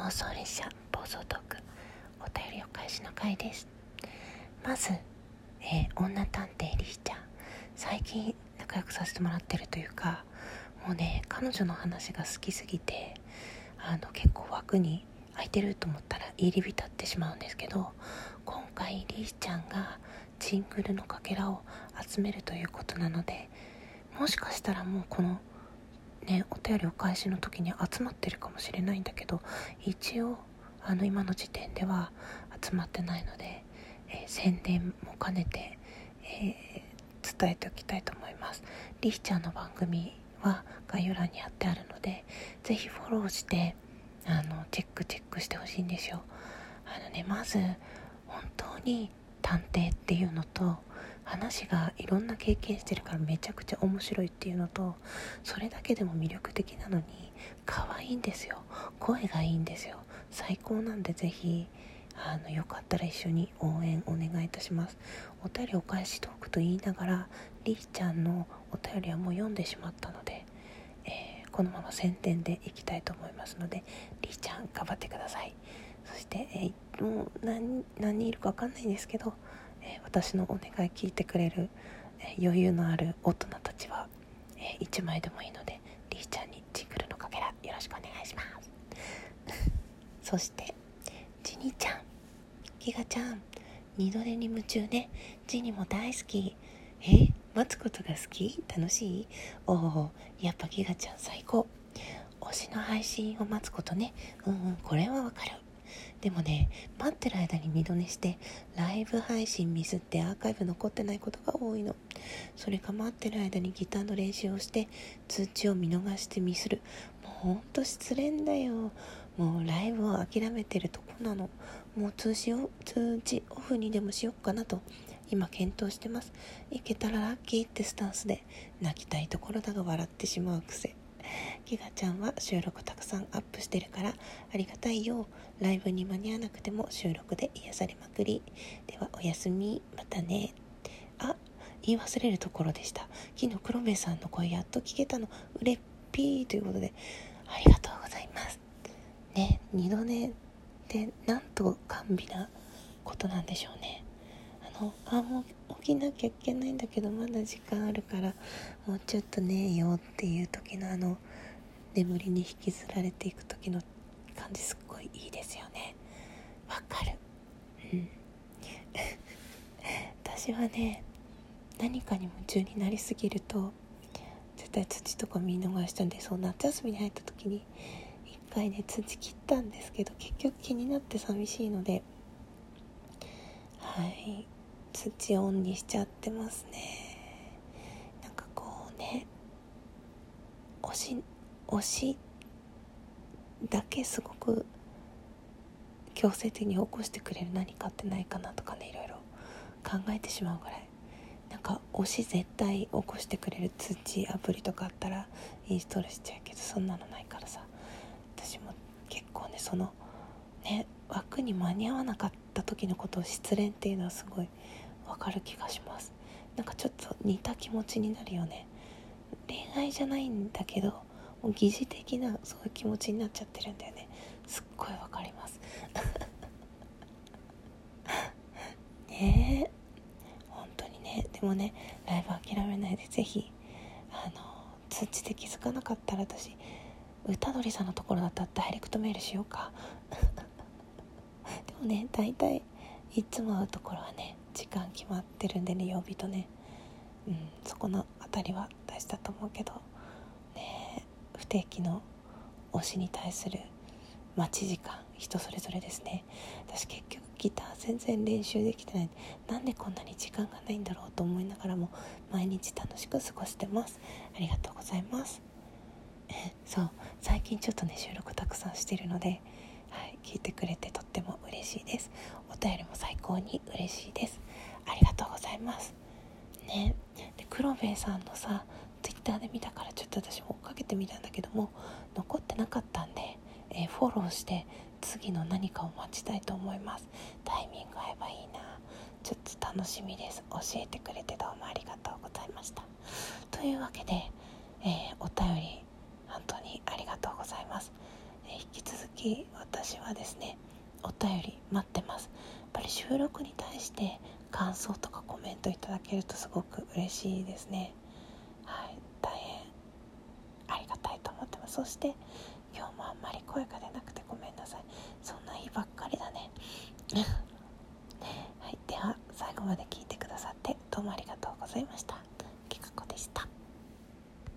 妄想列車暴走トークお便りお返しの回です。まず、えー、女探偵リーちゃん。最近仲良くさせてもらってるというかもうね彼女の話が好きすぎてあの結構枠に空いてると思ったら入り浸ってしまうんですけど今回リーちゃんがジングルのかけらを集めるということなのでもしかしたらもうこのねお便りお返しの時に集まってるかもしれないんだけど一応あの今の時点では集まってないので、えー、宣伝も兼ねて、えー、伝えておきたいと思います。りひちゃんの番組は概要欄に貼ってあるので是非フォローしてあのチェックチェックしてほしいんですよ。あのねまず本当に探偵っていうのと話がいろんな経験してるからめちゃくちゃ面白いっていうのとそれだけでも魅力的なのに可愛いんですよ。声がいいんですよ。最高なんでぜひあのよかったら一緒に応援お願いいたします。お便りお返しトークと言いながらりーちゃんのお便りはもう読んでしまったので、えー、このまま宣伝でいきたいと思いますのでりーちゃん頑張ってください。そして、えー、もう何人いるか分かんないんですけど、えー、私のお願い聞いてくれる、え余裕のある大人たちは、え1枚でもいいのでりーちゃんにジングルのかけらよろしくお願いします。そしてジニちゃんギガちゃん二度寝に夢中ね。ジニも大好き。え待つことが好き？楽しい？おおやっぱギガちゃん最高。推しの配信を待つことね。うんうんこれはわかる。でもね待ってる間に二度寝してライブ配信ミスってアーカイブ残ってないことが多いの。それか待ってる間にギターの練習をして通知を見逃してミスる。もうほんと失恋だよ。もうライブを諦めてるとこなの。もう通知を通知オフにでもしよっかなと今検討してます。いけたらラッキーってスタンスで泣きたいところだが笑ってしまう癖。ギガちゃんは収録たくさんアップしてるからありがたいよ。ライブに間に合わなくても収録で癒されまくり。ではおやすみ。またね。あ言い忘れるところでした。昨日黒目さんの声やっと聞けたの。うれっぴーということでありがとうございます。ね二度寝ってなんと甘美なことなんでしょうね。あのあもう起きなきゃいけないんだけどまだ時間あるからもうちょっと寝ようっていう時のあの眠りに引きずられていく時の感じすっごいいいですよね。わかる。うん。私はね何かに夢中になりすぎると絶対土とか見逃したんでそう夏休みに入った時に回ね土切ったんですけど結局気になって寂しいのではい。土オンにしちゃってますね。なんかこうね推し推しだけすごく強制的に起こしてくれる何かってないかなとかねいろいろ考えてしまうぐらい。なんか推し絶対起こしてくれる通知アプリとかあったらインストールしちゃうけどそんなのないからさ。私も結構ねそのね枠に間に合わなかった時のことを失恋っていうのはすごいわかる気がします。なんかちょっと似た気持ちになるよね。恋愛じゃないんだけどもう疑似的なそういう気持ちになっちゃってるんだよね。すっごいわかります。ねえ。本当にね。でもねライブ諦めないで是非あの通知で気づかなかったら私歌鳥さんのところだったらダイレクトメールしようか。でもね大体いつも会うところはね時間決まってるんでね曜日とね。うんそこの辺りは大事だと思うけど。不定期の推しに対する待ち時間人それぞれですね。私結局ギター全然練習できてない。なんでこんなに時間がないんだろうと思いながらも毎日楽しく過ごしてます。ありがとうございます。そう。最近ちょっとね収録たくさんしてるので、はい、聞いてくれてとっても嬉しいです。お便りも最高に嬉しいです。ありがとうございます。ね。で黒兵衛さんのさやで見たからちょっと私追っかけてみたんだけども残ってなかったんで、えー、フォローして次の何かを待ちたいと思います。タイミング合えばいいな。ちょっと楽しみです。教えてくれてどうもありがとうございました。というわけで、えー、お便り本当にありがとうございます、えー、引き続き私はですねお便り待ってます。やっぱり収録に対して感想とかコメントいただけるとすごく嬉しいですね。はい。そして今日もあんまり声が出なく